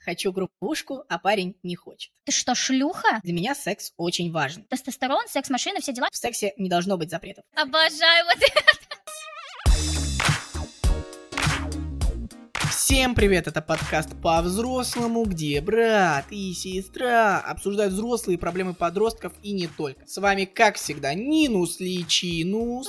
Хочу группушку, а парень не хочет. Ты что, шлюха? Для меня секс очень важен. Тестостерон, секс-машина, все дела? В сексе не должно быть запретов. Обожаю вот это. Всем привет, это подкаст по-взрослому, где брат и сестра обсуждают взрослые проблемы подростков и не только. С вами, как всегда, Нинус Личинус.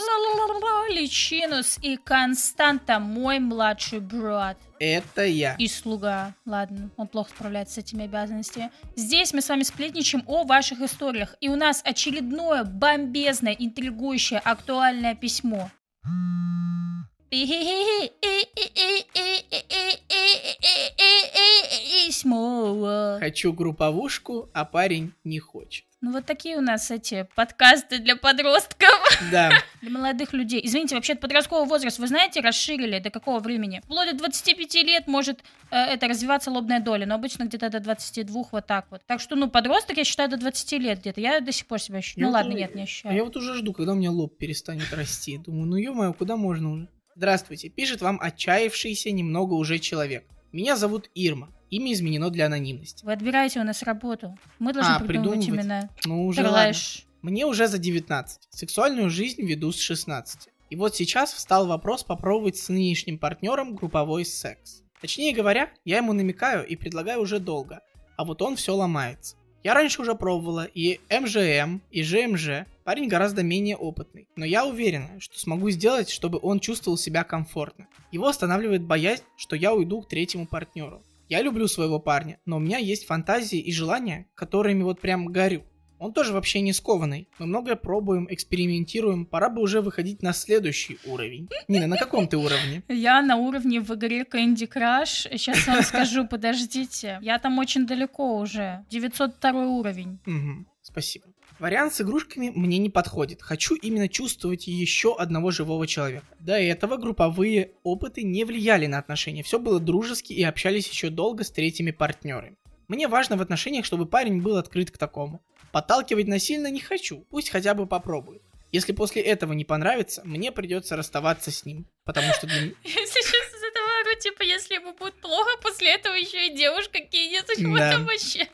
Личинус и Константа, мой младший брат. Это я. И слуга. Ладно, он плохо справляется с этими обязанностями. Здесь мы с вами сплетничаем о ваших историях. И у нас очередное бомбезное, интригующее, актуальное письмо. Письмо. Хочу групповушку, а парень не хочет. Ну вот такие у нас эти подкасты для подростков. Да. Для молодых людей. Извините, вообще подростковый возраст, вы знаете, расширили до какого времени? Вплоть до 25 лет может э, это развиваться лобная доля, но обычно где-то до 22 вот так вот. Так что, ну, подросток, я считаю, до 20 лет где-то. Я до сих пор себя ощущаю. Я Ну вот ладно, уже- нет, не А ощущаю. я вот уже жду, когда у меня лоб перестанет расти. Думаю, ну ё-моё, куда можно уже? Здравствуйте, пишет вам отчаявшийся немного уже человек. Меня зовут Ирма. Имя изменено для анонимности. Вы отбираете у нас работу. Мы должны А, придумывать придумывать. именно Ну, уже ладно. Мне уже за 19. Сексуальную жизнь веду с 16. И вот сейчас встал вопрос попробовать с нынешним партнером групповой секс. Точнее говоря, я ему намекаю и предлагаю уже долго, а вот он все ломается. Я раньше уже пробовала и МЖМ, и ЖМЖ. Парень гораздо менее опытный, но я уверена, что смогу сделать, чтобы он чувствовал себя комфортно. Его останавливает боязнь, что я уйду к третьему партнеру. Я люблю своего парня, но у меня есть фантазии и желания, которыми вот прям горю. Он тоже вообще не скованный. Мы многое пробуем, экспериментируем. Пора бы уже выходить на следующий уровень. Нина, на каком ты уровне? Я на уровне в игре Candy Crush. Сейчас вам скажу, подождите. Я там очень далеко уже. 902 уровень. Спасибо. Вариант с игрушками мне не подходит. Хочу именно чувствовать еще одного живого человека. До этого групповые опыты не влияли на отношения. Все было дружески и общались еще долго с третьими партнерами. Мне важно в отношениях, чтобы парень был открыт к такому. Подталкивать насильно не хочу, пусть хотя бы попробует. Если после этого не понравится, мне придется расставаться с ним, потому что для... Я сейчас из этого ору, типа, если ему будет плохо, после этого еще и девушка кинется. Вот Да. там вообще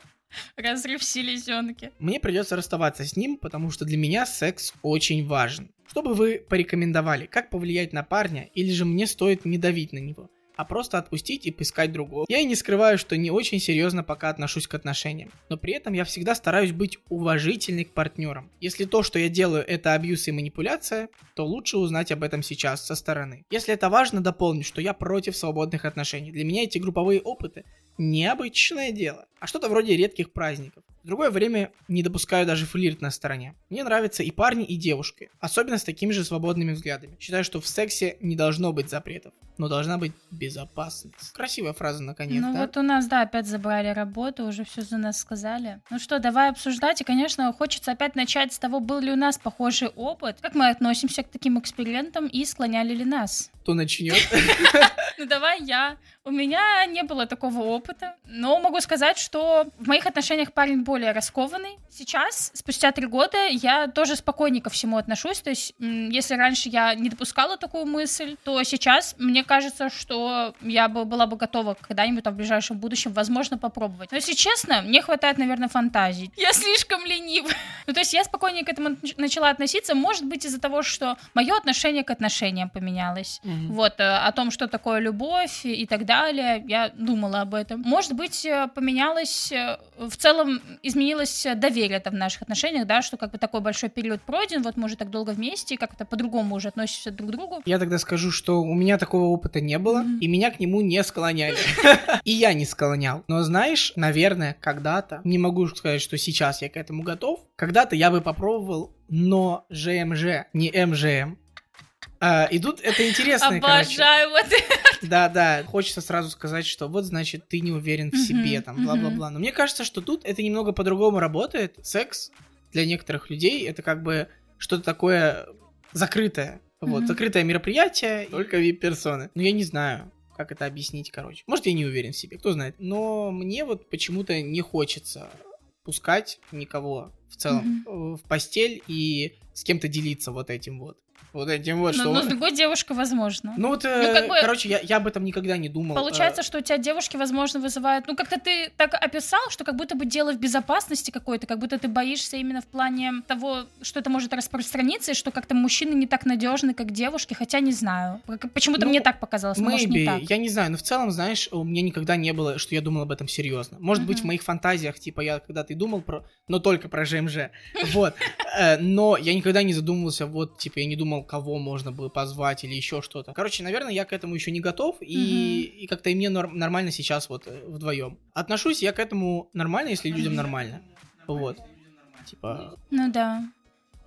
разрыв селезенки. мне придется расставаться с ним, потому что для меня секс очень важен. Что бы вы порекомендовали, как повлиять на парня, или же мне стоит не давить на него, а просто отпустить и поискать другого? Я и не скрываю, что не очень серьезно пока отношусь к отношениям, но при этом я всегда стараюсь быть уважительной к партнерам. Если то, что я делаю, это абьюз и манипуляция, то лучше узнать об этом сейчас со стороны. Если это важно, дополню, что я против свободных отношений. Для меня эти групповые опыты необычное дело, а что-то вроде редких праздников. Другое время не допускаю даже флирт на стороне. Мне нравятся и парни, и девушки, особенно с такими же свободными взглядами. Считаю, что в сексе не должно быть запретов, но должна быть безопасность. Красивая фраза, наконец, ну да? вот у нас, да, опять забрали работу, уже все за нас сказали. Ну что, давай обсуждать. И, конечно, хочется опять начать с того, был ли у нас похожий опыт, как мы относимся к таким экспериментам и склоняли ли нас. Кто начнет? Ну давай я. У меня не было такого опыта, но могу сказать, что в моих отношениях парень более раскованный. Сейчас, спустя три года, я тоже спокойнее ко всему отношусь. То есть, если раньше я не допускала такую мысль, то сейчас мне кажется, что я бы была бы готова когда-нибудь там в ближайшем будущем, возможно, попробовать. Но если честно, мне хватает, наверное, фантазий. Я слишком ленива. Ну, то есть я спокойнее к этому нач- начала относиться, может быть, из-за того, что мое отношение к отношениям поменялось. Мгм. Вот, э, о том, что такое любовь и так далее, я думала об этом. Может быть, э, поменялось, э, в целом изменилось э, доверие в наших отношениях, да, что как бы такой большой период пройден, вот мы уже так долго вместе, как-то по-другому уже относимся друг к другу. Я тогда скажу, что у меня такого опыта не было, Мгм. и меня к нему не склоняли. И я не склонял. Но знаешь, наверное, когда-то, не могу сказать, что сейчас я к этому готов, когда-то я бы попробовал, но ЖМЖ, не МЖМ. А, и тут это интересно, короче. Обожаю вот это. Да, да, хочется сразу сказать, что вот значит ты не уверен в себе, там, бла-бла-бла. Но мне кажется, что тут это немного по-другому работает. Секс для некоторых людей это как бы что-то такое закрытое. Вот, закрытое мероприятие, только вип-персоны. Ну, я не знаю, как это объяснить, короче. Может, я не уверен в себе, кто знает. Но мне вот почему-то не хочется пускать никого в целом э, в постель и с кем-то делиться вот этим вот. Вот этим вот, но, что... но с другой девушкой возможно. Ну вот, э, Ну, как бы- короче, я, я об этом никогда не думал. Получается, Э, что у тебя девушки, возможно, вызывают... Ну, как-то ты так описал, что как будто бы дело в безопасности какой-то, как будто ты боишься именно в плане того, что это может распространиться, и что как-то мужчины не так надежны, как девушки, хотя не знаю. Как- Почему-то Ну, мне так показалось, но может не Maybe, так. я не знаю, но в целом, знаешь, у меня никогда не было, что я думал об этом серьезно. Может быть, в моих фантазиях, типа, я когда-то и думал про, но только про ЖМЖ, вот. Э, Но я никогда не задумывался, вот, типа, я не думал, кого можно было позвать или еще что-то. Короче, наверное, я к этому еще не готов, и, и как-то и мне норм- нормально сейчас вот э, вдвоем. Отношусь я к этому нормально, если людям нормально. Вот. Типа, Ну да.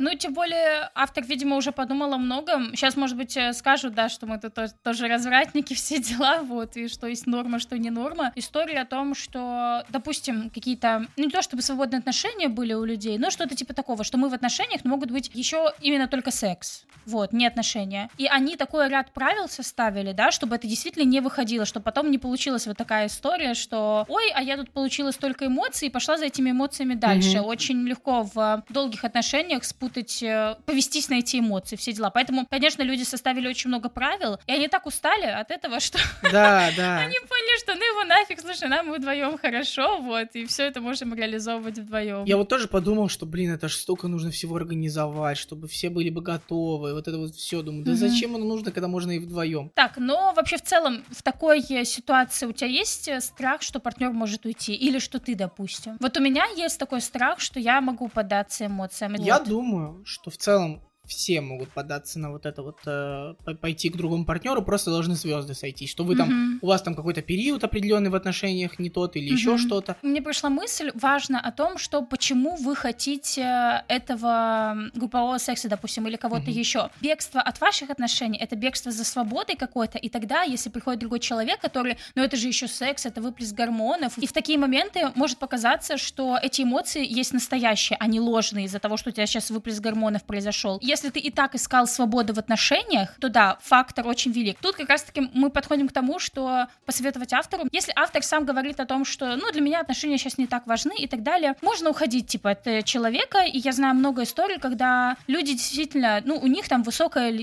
Ну, тем более, автор, видимо, уже подумал о многом. Сейчас, может быть, э, скажут, да, что мы тут то- тоже развратники, все дела, вот, и что есть норма, что не норма. История о том, что, допустим, какие-то, ну, не то чтобы свободные отношения были у людей, но что-то типа такого, что мы в отношениях, но могут быть еще именно только секс, вот, не отношения. И они такой ряд правил составили, да, чтобы это действительно не выходило, чтобы потом не получилась вот такая история, что, ой, а я тут получила столько эмоций и пошла за этими эмоциями дальше. Мгм. Очень легко в долгих отношениях спутать, э, повестись на эти эмоции, все дела. Поэтому, конечно, люди составили очень много правил, и они так устали от этого, что да, да. они поняли, что ну его нафиг, слушай, нам вдвоем хорошо, вот, и все это можем реализовывать вдвоем. Я вот тоже подумал, что, блин, это ж столько нужно всего организовать, чтобы все были бы готовы, вот это вот все. Думаю, да Мгм. зачем оно нужно, когда можно и вдвоем? Так, но вообще в целом в такой э, ситуации у тебя есть э, страх, что партнер может уйти, или что ты, допустим? Вот у меня есть такой страх, что я могу поддаться эмоциям. Я Вот. думаю, что в целом все могут податься на вот это вот, э, по- пойти к другому партнеру, просто должны звезды сойтись, что вы там, Мгм. у вас там какой-то период определенный в отношениях не тот или еще Мгм. что-то. Мне пришла мысль, важно о том, что почему вы хотите этого группового секса, допустим, или кого-то Мгм. еще. Бегство от ваших отношений это бегство за свободой какой-то, и тогда, если приходит другой человек, который, ну это же еще секс, это выплеск гормонов, и в такие моменты может показаться, что эти эмоции есть настоящие, а не ложные из-за того, что у тебя сейчас выплеск гормонов произошел. Если ты и так искал свободу в отношениях, то да, фактор очень велик. Тут как раз-таки мы подходим к тому, что посоветовать автору, если автор сам говорит о том, что, ну, для меня отношения сейчас не так важны и так далее, можно уходить, типа, от э, человека, и я знаю много историй, когда люди действительно, ну, у них там высокая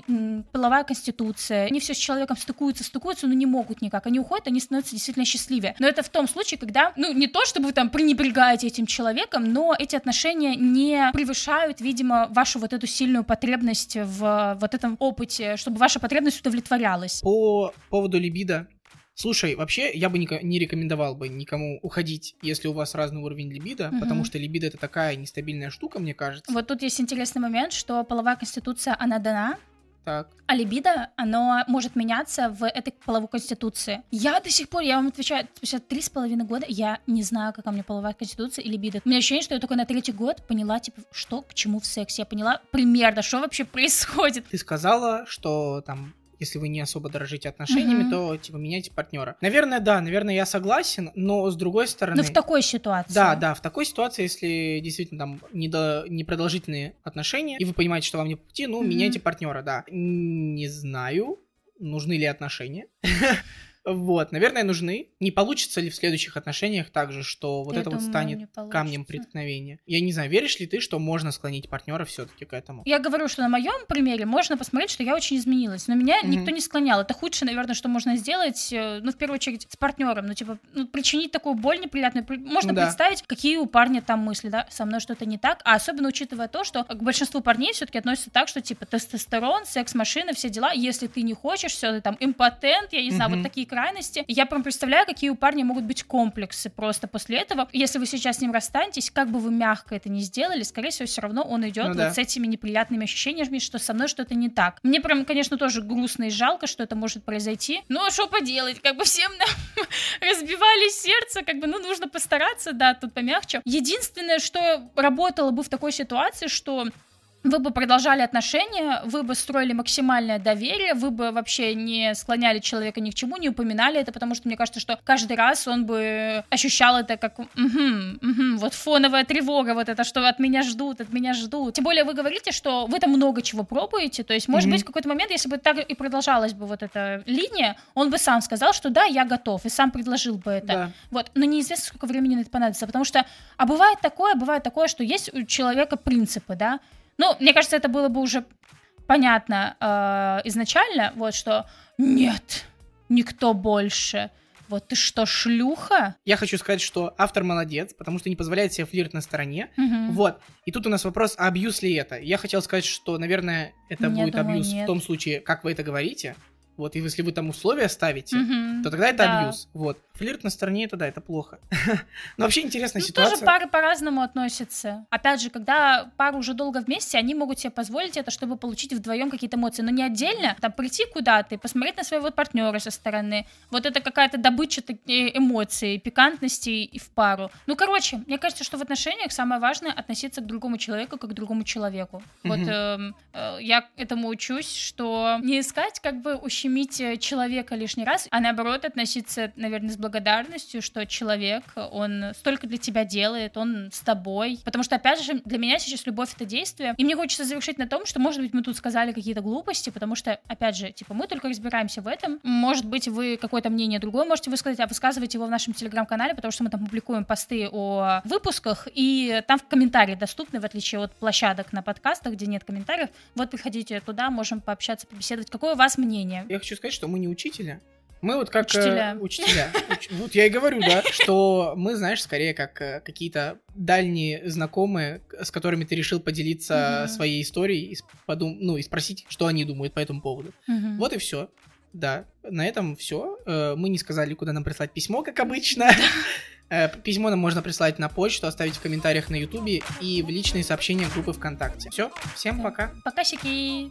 половая конституция, они все с человеком стыкуются, стыкуются, но не могут никак, они уходят, они становятся действительно счастливее. Но это в том случае, когда, ну, не то, чтобы вы там пренебрегаете этим человеком, но эти отношения не превышают, видимо, вашу вот эту сильную потребность в вот этом опыте, чтобы ваша потребность удовлетворялась. По поводу либидо. Слушай, вообще я бы не рекомендовал бы никому уходить, если у вас разный уровень либидо, Мгм. потому что либидо это такая нестабильная штука, мне кажется. Вот тут есть интересный момент, что половая конституция, она дана, Так. а либидо, оно может меняться в этой половой конституции. Я до сих пор, я вам отвечаю, спустя три с половиной года я не знаю, какая у меня половая конституция и либидо. У меня ощущение, что я только на третий год поняла, типа, что к чему в сексе. Я поняла примерно, что вообще происходит. Ты сказала, что там, если вы не особо дорожите отношениями, Мгм. то типа меняйте партнера. Наверное, да, наверное, я согласен, но с другой стороны. Ну, в такой ситуации. Да, да, в такой ситуации, если действительно там недо... непродолжительные отношения, и вы понимаете, что вам не по пути, ну, Мгм. меняйте партнера, да. Не знаю, нужны ли отношения. Вот, наверное, нужны. Не получится ли в следующих отношениях также, что вот Я это вот думаю, станет не получится. камнем преткновения? Я не знаю, веришь ли ты, что можно склонить партнера все-таки к этому? Я говорю, что на моем примере можно посмотреть, что я очень изменилась. Но меня Мгм. никто не склонял. Это худшее, наверное, что можно сделать, э, ну, в первую очередь, с партнером. Ну, типа, ну, причинить такую боль неприятную. При- Можно Ну да. представить, какие у парня там мысли, да, со мной что-то не так. А особенно учитывая то, что к большинству парней все-таки относятся так, что, типа, тестостерон, секс-машина, все дела. Если ты не хочешь, все, ты там импотент, я не знаю, Мгм. вот такие крайности. И Я прям представляю, какие у парня могут быть комплексы просто после этого. Если вы сейчас с ним расстанетесь, как бы вы мягко это ни сделали, скорее всего, все равно он идет Ну вот да. с этими неприятными ощущениями, что со мной что-то не так. Мне прям, конечно, тоже грустно и жалко, что это может произойти. Ну, а что поделать? Как бы всем нам разбивали сердце, как бы, ну, нужно постараться, да, тут помягче. Единственное, что работало бы в такой ситуации, что вы бы продолжали отношения, вы бы строили максимальное доверие, вы бы вообще не склоняли человека ни к чему, не упоминали это, потому что мне кажется, что каждый раз он бы ощущал это как «Мгм, мгм, вот фоновая тревога, вот это, что от меня ждут, от меня ждут. Тем более вы говорите, что вы там много чего пробуете, то есть, может Мгм. быть, в какой-то момент, если бы так и продолжалась бы вот эта линия, он бы сам сказал, что да, я готов, и сам предложил бы это. Да. Вот, но неизвестно, сколько времени на это понадобится, потому что, а бывает такое, бывает такое, что есть у человека принципы, да, ну, мне кажется, это было бы уже понятно э, изначально, вот что нет, никто больше. Вот ты что, шлюха? Я хочу сказать, что автор молодец, потому что не позволяет себе флирт на стороне. Мгм. Вот. И тут у нас вопрос, а абьюз ли это? Я хотел сказать, что, наверное, это Я будет думаю, абьюз нет. в том случае, как вы это говорите. Вот, и если вы там условия ставите, Мгм. то тогда это Да. абьюз. Вот. Флирт на стороне, это да, это плохо. Но вообще интересная Ну, ситуация. тоже пары по-разному относятся. Опять же, когда пары уже долго вместе, они могут себе позволить это, чтобы получить вдвоем какие-то эмоции. Но не отдельно, там, прийти куда-то и посмотреть на своего партнера со стороны. Вот это какая-то добыча э, эмоций, пикантности и в пару. Ну, короче, мне кажется, что в отношениях самое важное относиться к другому человеку как к другому человеку. Вот эм, э, я этому учусь, что не искать как бы ущемить э, человека лишний раз, а наоборот относиться, наверное, с благодарностью, что человек, он столько для тебя делает, он с тобой. Потому что, опять же, для меня сейчас любовь — это действие. И мне хочется завершить на том, что, может быть, мы тут сказали какие-то глупости, потому что, опять же, типа, мы только разбираемся в этом. Может быть, вы какое-то мнение другое можете высказать, а высказывайте его в нашем телеграм-канале, потому что мы там публикуем посты о выпусках, и там в комментарии доступны, в отличие от площадок на подкастах, где нет комментариев. Вот приходите туда, можем пообщаться, побеседовать. Какое у вас мнение? Я хочу сказать, что мы не учителя. Мы вот как... э, Учителя. учителя. Уч- Вот я и говорю, да, что мы, знаешь, скорее как э, какие-то дальние знакомые, с которыми ты решил поделиться Мгм. своей историей и, подум- ну, и спросить, что они думают по этому поводу. Мгм. Вот и все. Да, на этом все. Мы не сказали, куда нам прислать письмо, как обычно. Э, Письмо нам можно прислать на почту, оставить в комментариях на Ютубе и в личные сообщения группы ВКонтакте. Все, всем пока. Пока, сики!